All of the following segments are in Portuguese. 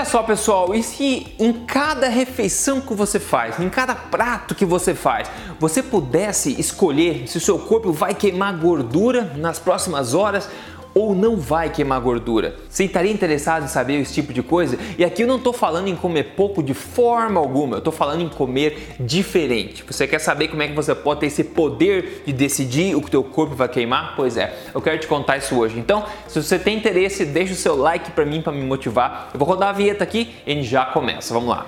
olha só, pessoal, e se em cada refeição que você faz, em cada prato que você faz, você pudesse escolher se o seu corpo vai queimar gordura nas próximas horas ou não vai queimar gordura? Você estaria interessado em saber esse tipo de coisa? E aqui eu não estou falando em comer pouco de forma alguma, eu estou falando em comer diferente. Você quer saber como é que você pode ter esse poder de decidir o que o teu corpo vai queimar? Pois é, eu quero te contar isso hoje. Então, se você tem interesse, deixa o seu like para mim para me motivar. Eu vou rodar a vinheta aqui e já começa. Vamos lá.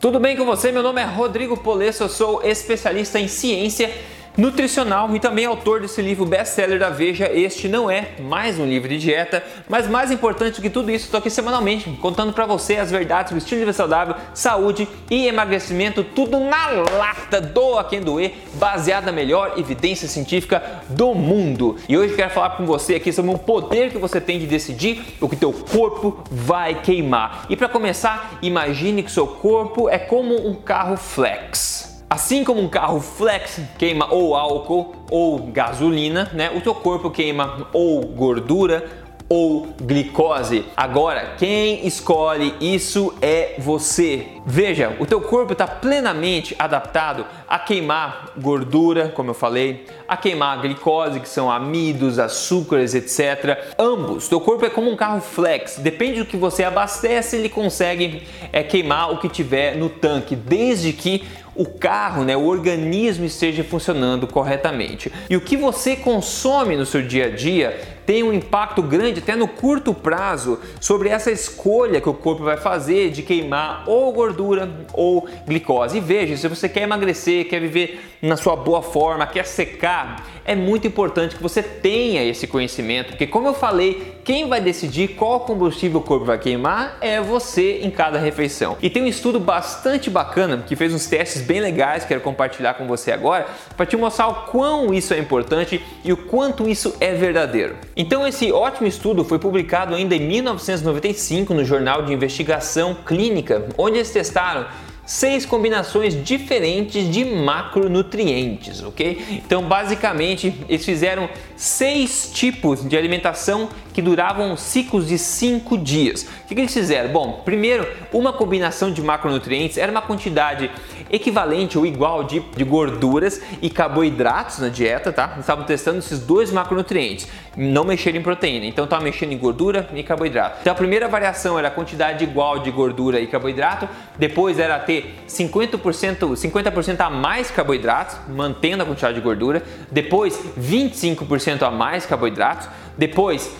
Tudo bem com você? Meu nome é Rodrigo Polesso, eu sou especialista em ciência nutricional e também autor desse livro best-seller da Veja. Este não é mais um livro de dieta, mas mais importante do que tudo isso, estou aqui semanalmente contando para você as verdades do estilo de vida saudável, saúde e emagrecimento, tudo na lata, doa quem doer, baseado na melhor evidência científica do mundo. E hoje quero falar com você aqui sobre o poder que você tem de decidir o que teu corpo vai queimar. E para começar, imagine que seu corpo é como um carro flex. Assim como um carro flex queima ou álcool ou gasolina, né? O teu corpo queima ou gordura ou glicose. Agora, quem escolhe isso é você. Veja, o teu corpo está plenamente adaptado a queimar gordura, como eu falei, a queimar glicose, que são amidos, açúcares, etc. Ambos. Teu corpo é como um carro flex. Depende do que você abastece, ele consegue é, queimar o que tiver no tanque, desde que o carro, né, o organismo esteja funcionando corretamente. E o que você consome no seu dia a dia tem um impacto grande até no curto prazo sobre essa escolha que o corpo vai fazer de queimar ou gordura ou glicose. E veja, se você quer emagrecer, quer viver na sua boa forma, quer secar, é muito importante que você tenha esse conhecimento, porque como eu falei, quem vai decidir qual combustível o corpo vai queimar é você em cada refeição. E tem um estudo bastante bacana que fez uns testes bem legais, quero compartilhar com você agora, para te mostrar o quão isso é importante e o quanto isso é verdadeiro. Então esse ótimo estudo foi publicado ainda em 1995 no Jornal de Investigação Clínica, onde eles testaram seis combinações diferentes de macronutrientes, ok? Então, basicamente, eles fizeram seis tipos de alimentação que duravam ciclos de cinco dias. O que, que eles fizeram? Bom, primeiro, uma combinação de macronutrientes era uma quantidade equivalente ou igual de, de gorduras e carboidratos na dieta, tá? Estavam testando esses dois macronutrientes, não mexer em proteína, então estava mexendo em gordura e carboidrato. Então a primeira variação era a quantidade igual de gordura e carboidrato, depois era ter 50%, 50% a mais carboidratos, mantendo a quantidade de gordura, depois 25% a mais carboidratos, depois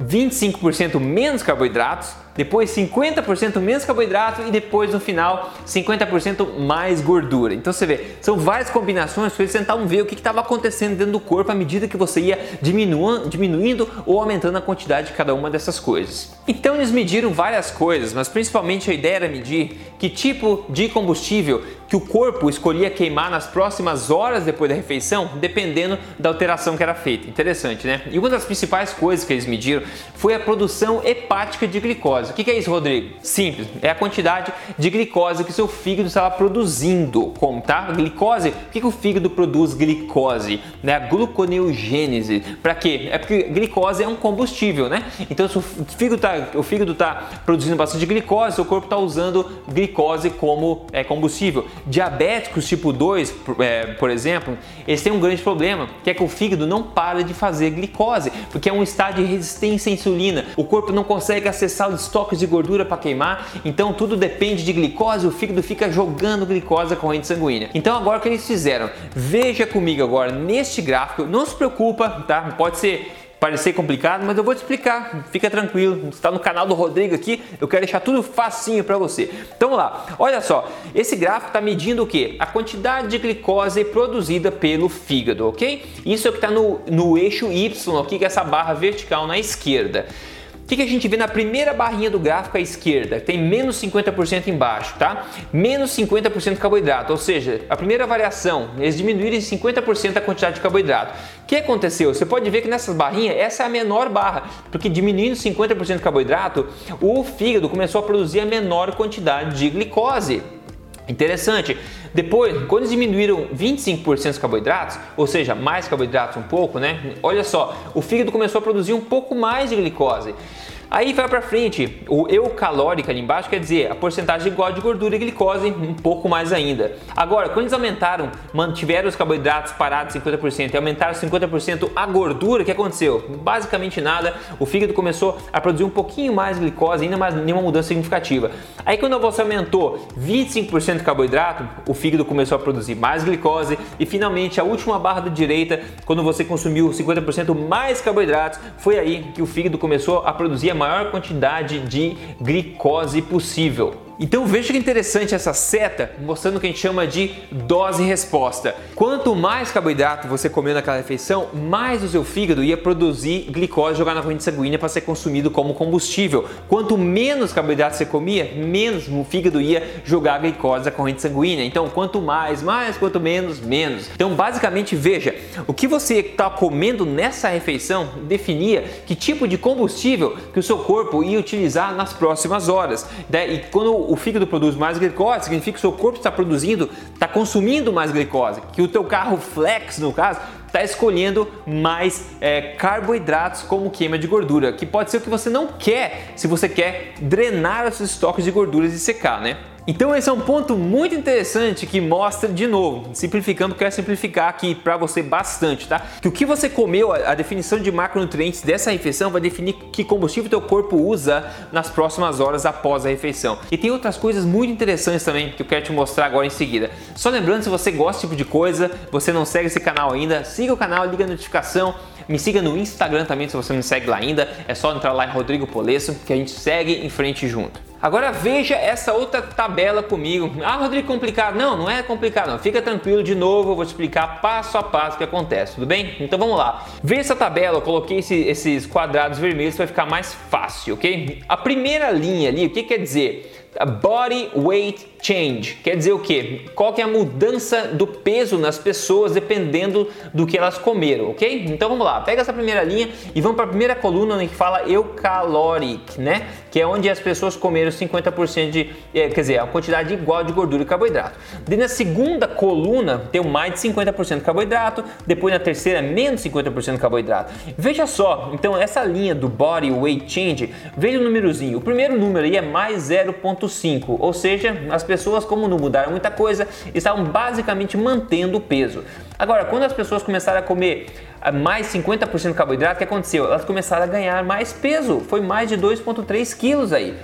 25% menos carboidratos, depois 50% menos carboidrato e depois no final 50% mais gordura. Então você vê, são várias combinações para eles tentavam ver o que estava acontecendo dentro do corpo à medida que você ia diminuindo, diminuindo ou aumentando a quantidade de cada uma dessas coisas. Então eles mediram várias coisas, mas principalmente a ideia era medir que tipo de combustível que o corpo escolhia queimar nas próximas horas depois da refeição, dependendo da alteração que era feita. Interessante, né? E uma das principais coisas que eles mediram foi a produção hepática de glicose. O que é isso, Rodrigo? Simples, é a quantidade de glicose que seu fígado estava produzindo. Como, tá? Glicose, por que, o fígado produz glicose? Né? A gluconeogênese. Para quê? É porque glicose é um combustível, né? Então, se o fígado está o tá produzindo bastante glicose, seu corpo está usando glicose como é, combustível. Diabéticos tipo 2, é, por exemplo, eles têm um grande problema, que é que o fígado não para de fazer glicose, porque é um estado de resistência à insulina. O corpo não consegue acessar os estoques de gordura para queimar, então tudo depende de glicose, o fígado fica jogando glicose à corrente sanguínea. Então agora o que eles fizeram? Veja comigo agora neste gráfico, não se preocupa, tá? Pode ser parecer complicado, mas eu vou te explicar. Fica tranquilo, está no canal do Rodrigo aqui, eu quero deixar tudo facinho para você. Então vamos lá, olha só, esse gráfico está medindo o que? A quantidade de glicose produzida pelo fígado, ok? Isso é o que está no, no eixo Y aqui, que é essa barra vertical na esquerda que, que a gente vê na primeira barrinha do gráfico à esquerda? Tem menos 50% embaixo, tá? Menos 50% de carboidrato, ou seja, a primeira variação, eles diminuíram em 50% a quantidade de carboidrato. O que aconteceu? Você pode ver que nessas barrinhas, essa é a menor barra, porque diminuindo 50% de carboidrato, o fígado começou a produzir a menor quantidade de glicose. Interessante. Depois, quando diminuíram 25% os carboidratos, ou seja, mais carboidratos um pouco, né? Olha só, o fígado começou a produzir um pouco mais de glicose. Aí vai para frente, o eucalórico ali embaixo quer dizer a porcentagem igual de gordura e glicose, um pouco mais ainda. Agora, quando eles aumentaram, mantiveram os carboidratos parados 50% e aumentaram 50% a gordura, o que aconteceu? Basicamente nada, o fígado começou a produzir um pouquinho mais glicose, ainda mais nenhuma mudança significativa. Aí quando você aumentou 25% de carboidrato, o fígado começou a produzir mais glicose e finalmente a última barra da direita, quando você consumiu 50% mais carboidratos, foi aí que o fígado começou a produzir a maior quantidade de glicose possível. Então veja que interessante essa seta mostrando o que a gente chama de dose-resposta. Quanto mais carboidrato você comeu naquela refeição, mais o seu fígado ia produzir glicose jogar na corrente sanguínea para ser consumido como combustível. Quanto menos carboidrato você comia, menos o fígado ia jogar glicose na corrente sanguínea. Então quanto mais, mais, quanto menos, menos. Então basicamente veja, o que você está comendo nessa refeição definia que tipo de combustível que o seu corpo ia utilizar nas próximas horas. Né? E quando o fígado produz mais glicose, significa que o seu corpo está produzindo, está consumindo mais glicose, que o teu carro flex, no caso, está escolhendo mais é, carboidratos como queima de gordura, que pode ser o que você não quer se você quer drenar os seus estoques de gorduras e secar, né? Então esse é um ponto muito interessante que mostra de novo, simplificando, quero simplificar aqui para você bastante, tá? Que o que você comeu, a definição de macronutrientes dessa refeição vai definir que combustível teu corpo usa nas próximas horas após a refeição. E tem outras coisas muito interessantes também que eu quero te mostrar agora em seguida. Só lembrando, se você gosta desse tipo de coisa, você não segue esse canal ainda, siga o canal, liga a notificação, me siga no Instagram também se você não me segue lá ainda, é só entrar lá em Rodrigo Polesso que a gente segue em frente junto. Agora veja essa outra tabela comigo. Ah, Rodrigo, complicado. Não, não é complicado não. Fica tranquilo, de novo eu vou te explicar passo a passo o que acontece, tudo bem? Então vamos lá. Veja essa tabela, eu coloquei esse, esses quadrados vermelhos para ficar mais fácil, ok? A primeira linha ali, o que quer dizer? A body weight change quer dizer o que? Qual que é a mudança do peso nas pessoas dependendo do que elas comeram, ok? Então vamos lá, pega essa primeira linha e vamos para a primeira coluna onde fala eucaloric, né? Que é onde as pessoas comeram 50% de, é, quer dizer, a quantidade igual de gordura e carboidrato. Daí na segunda coluna tem mais de 50% de carboidrato, depois na terceira menos 50% de carboidrato. Veja só, então essa linha do body weight change, veja o númerozinho. O primeiro número aí é mais 0.5, ou seja, as pessoas, como não mudaram muita coisa, estavam basicamente mantendo o peso. Agora, quando as pessoas começaram a comer ah, mais 50% de carboidrato, o que aconteceu? Elas começaram a ganhar mais peso, foi mais de 2,3 quilos aí.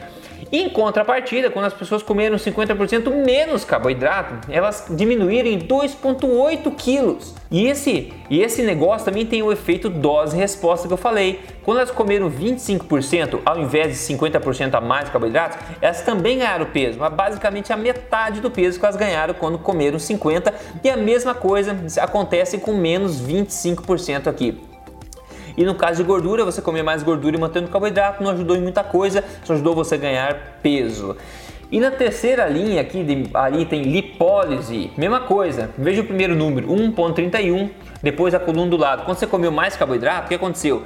Em contrapartida, quando as pessoas comeram 50% menos carboidrato, elas diminuíram em 2,8 quilos. E esse, e esse negócio também tem o efeito dose-resposta que eu falei. Quando elas comeram 25% ao invés de 50% a mais carboidratos, elas também ganharam peso, mas basicamente a metade do peso que elas ganharam quando comeram 50%. E a mesma coisa acontece com menos 25% aqui. E no caso de gordura, você comer mais gordura e mantendo carboidrato não ajudou em muita coisa, só ajudou você a ganhar peso. E na terceira linha aqui, de, ali tem lipólise, mesma coisa. Veja o primeiro número, 1.31, depois a coluna do lado. Quando você comeu mais carboidrato, o que aconteceu?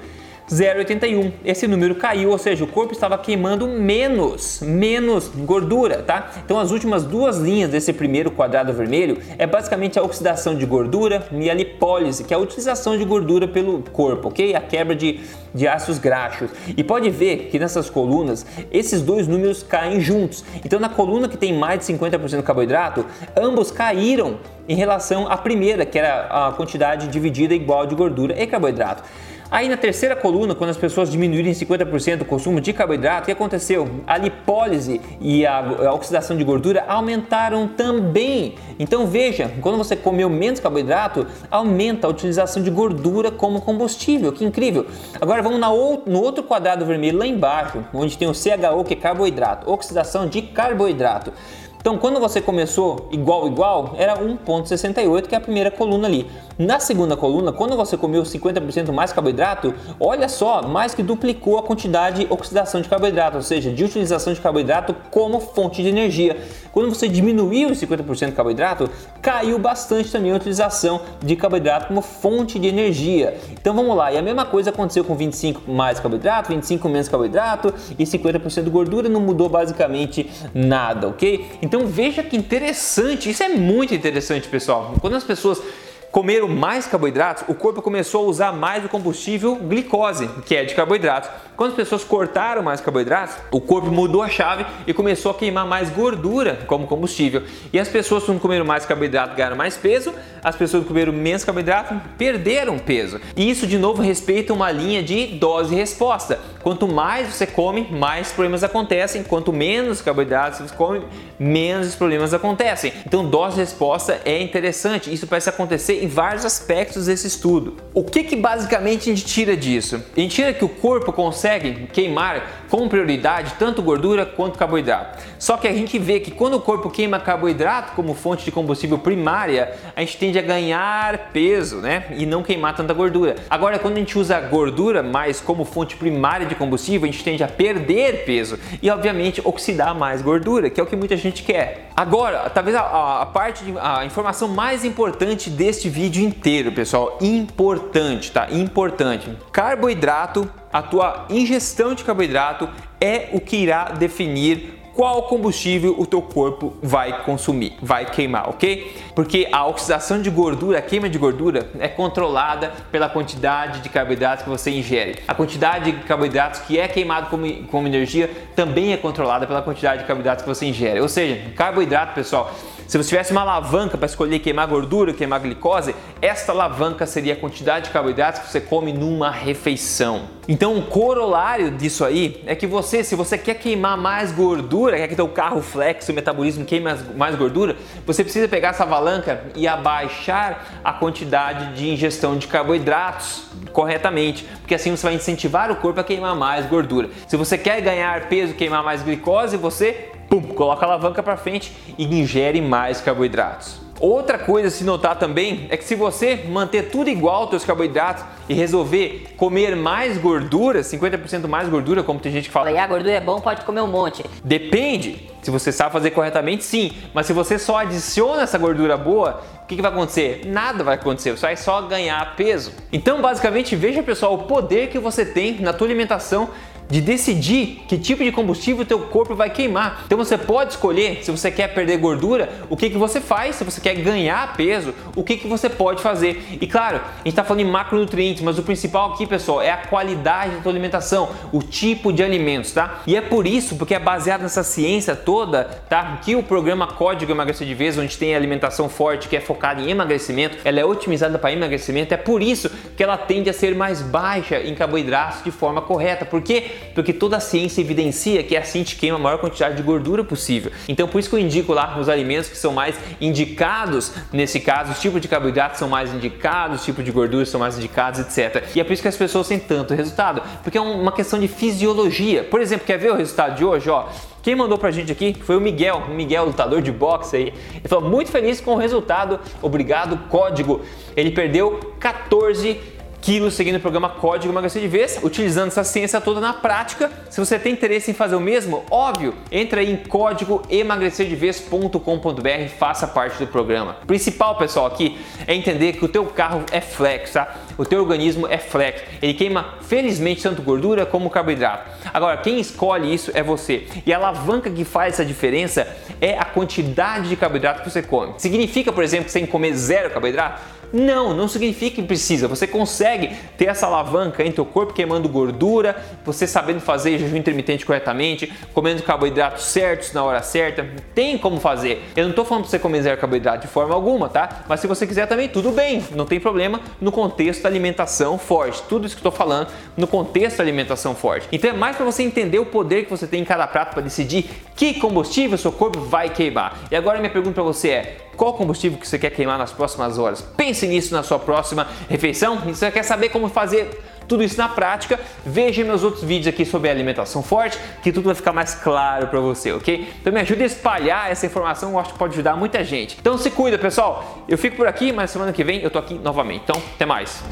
0,81. Esse número caiu, ou seja, o corpo estava queimando menos, menos gordura, tá? Então as últimas duas linhas desse primeiro quadrado vermelho é basicamente a oxidação de gordura e a lipólise, que é a utilização de gordura pelo corpo, ok? A quebra de, de ácidos graxos. E pode ver que nessas colunas, esses dois números caem juntos. Então na coluna que tem mais de 50% de carboidrato, ambos caíram em relação à primeira, que era a quantidade dividida igual de gordura e carboidrato. Aí na terceira coluna, quando as pessoas diminuírem 50% o consumo de carboidrato, o que aconteceu? A lipólise e a, oxidação de gordura aumentaram também. Então veja, quando você comeu menos carboidrato, aumenta a utilização de gordura como combustível. Que incrível! Agora vamos na, no outro quadrado vermelho lá embaixo, onde tem o CHO, que é carboidrato, oxidação de carboidrato. Então, quando você começou igual igual, era 1.68, que é a primeira coluna ali. Na segunda coluna, quando você comeu 50% mais carboidrato, olha só, mais que duplicou a quantidade de oxidação de carboidrato, ou seja, de utilização de carboidrato como fonte de energia. Quando você diminuiu os 50% de carboidrato, caiu bastante também a utilização de carboidrato como fonte de energia. Então vamos lá, e a mesma coisa aconteceu com 25 mais carboidrato, 25 menos carboidrato e 50% de gordura, não mudou basicamente nada, ok? Então veja que interessante, isso é muito interessante, pessoal. Quando as pessoas comeram mais carboidratos, o corpo começou a usar mais o combustível glicose, que é de carboidratos. Quando as pessoas cortaram mais carboidratos, o corpo mudou a chave e começou a queimar mais gordura como combustível. E as pessoas que comeram mais carboidrato ganharam mais peso, as pessoas que comeram menos carboidrato perderam peso. E isso de novo respeita uma linha de dose e resposta. Quanto mais você come, mais problemas acontecem. Quanto menos carboidratos você come, menos problemas acontecem. Então, dose e resposta é interessante. Isso parece acontecer em vários aspectos desse estudo. O que, que basicamente a gente tira disso? A gente tira que o corpo consegue queimar com prioridade tanto gordura quanto carboidrato. Só que a gente vê que quando o corpo queima carboidrato como fonte de combustível primária, a gente tende a ganhar peso, né? E não queimar tanta gordura. Agora, quando a gente usa a gordura mais como fonte primária de combustível, a gente tende a perder peso e, obviamente, oxidar mais gordura, que é o que muita gente quer. Agora, talvez a, a parte de a informação mais importante deste vídeo inteiro, pessoal, importante, tá? Importante. Carboidrato a tua ingestão de carboidrato é o que irá definir qual combustível o teu corpo vai consumir, vai queimar, ok? Porque a oxidação de gordura, a queima de gordura é controlada pela quantidade de carboidratos que você ingere. A quantidade de carboidratos que é queimado como, como energia também é controlada pela quantidade de carboidratos que você ingere. Ou seja, carboidrato, pessoal, se você tivesse uma alavanca para escolher queimar gordura, queimar glicose, esta alavanca seria a quantidade de carboidratos que você come numa refeição. Então, o corolário disso aí é que você, se você quer queimar mais gordura, quer que teu carro flexe, o metabolismo queime mais gordura, você precisa pegar essa alavanca e abaixar a quantidade de ingestão de carboidratos corretamente, porque assim você vai incentivar o corpo a queimar mais gordura. Se você quer ganhar peso, queimar mais glicose, você pum, coloca a alavanca para frente e ingere mais carboidratos. Outra coisa a se notar também é que se você manter tudo igual aos seus carboidratos e resolver comer mais gordura, 50% mais gordura, como tem gente que fala, e a gordura é bom, pode comer um monte. Depende. Se você sabe fazer corretamente, sim. Mas se você só adiciona essa gordura boa, o que, que vai acontecer? Nada vai acontecer, você vai só ganhar peso. Então, basicamente, veja pessoal o poder que você tem na tua alimentação de decidir que tipo de combustível o teu corpo vai queimar. Então você pode escolher se você quer perder gordura, o que, que você faz, se você quer ganhar peso, o que, que você pode fazer. E claro, a gente está falando em macronutrientes, mas o principal aqui, pessoal, é a qualidade da tua alimentação, o tipo de alimentos, tá? E é por isso, porque é baseado nessa ciência toda, tá? Que o programa Código Emagrecer de Vez, onde tem alimentação forte, que é focada em emagrecimento, ela é otimizada para emagrecimento, é por isso que ela tende a ser mais baixa em carboidratos de forma correta. Por quê? Porque toda a ciência evidencia que assim te queima a maior quantidade de gordura possível. Então por isso que eu indico lá os alimentos que são mais indicados nesse caso, os tipos de carboidratos são mais indicados, os tipos de gorduras são mais indicados, etc. E é por isso que as pessoas têm tanto resultado, porque é uma questão de fisiologia. Por exemplo, quer ver o resultado de hoje? Ó, quem mandou pra gente aqui foi o Miguel, o Miguel, lutador de boxe aí. Ele falou muito feliz com o resultado, obrigado, código. Ele perdeu 14 quilos seguindo o programa Código Emagrecer de Vez, utilizando essa ciência toda na prática. Se você tem interesse em fazer o mesmo, óbvio, entra aí em código emagrecerdevez.com.br e faça parte do programa. O principal, pessoal, aqui é entender que o teu carro é flex, tá? O teu organismo é flex. Ele queima, felizmente, tanto gordura como carboidrato. Agora, quem escolhe isso é você. E a alavanca que faz essa diferença é a quantidade de carboidrato que você come. Significa, por exemplo, que você tem que comer zero carboidrato? Não, não significa que precisa. Você consegue ter essa alavanca em teu corpo queimando gordura, você sabendo fazer jejum intermitente corretamente, comendo carboidratos certos na hora certa. Tem como fazer. Eu não estou falando para você comer zero carboidrato de forma alguma, tá? Mas se você quiser também, tudo bem, não tem problema no contexto da alimentação forte. Tudo isso que estou falando no contexto da alimentação forte. Então é mais para você entender o poder que você tem em cada prato para decidir que combustível seu corpo vai queimar. E agora minha pergunta para você é: qual combustível que você quer queimar nas próximas horas. Pense nisso na sua próxima refeição. E se você quer saber como fazer tudo isso na prática, veja meus outros vídeos aqui sobre alimentação forte, que tudo vai ficar mais claro para você, ok? Então me ajude a espalhar essa informação, eu acho que pode ajudar muita gente. Então se cuida, pessoal. Eu fico por aqui, mas semana que vem eu tô aqui novamente. Então, até mais.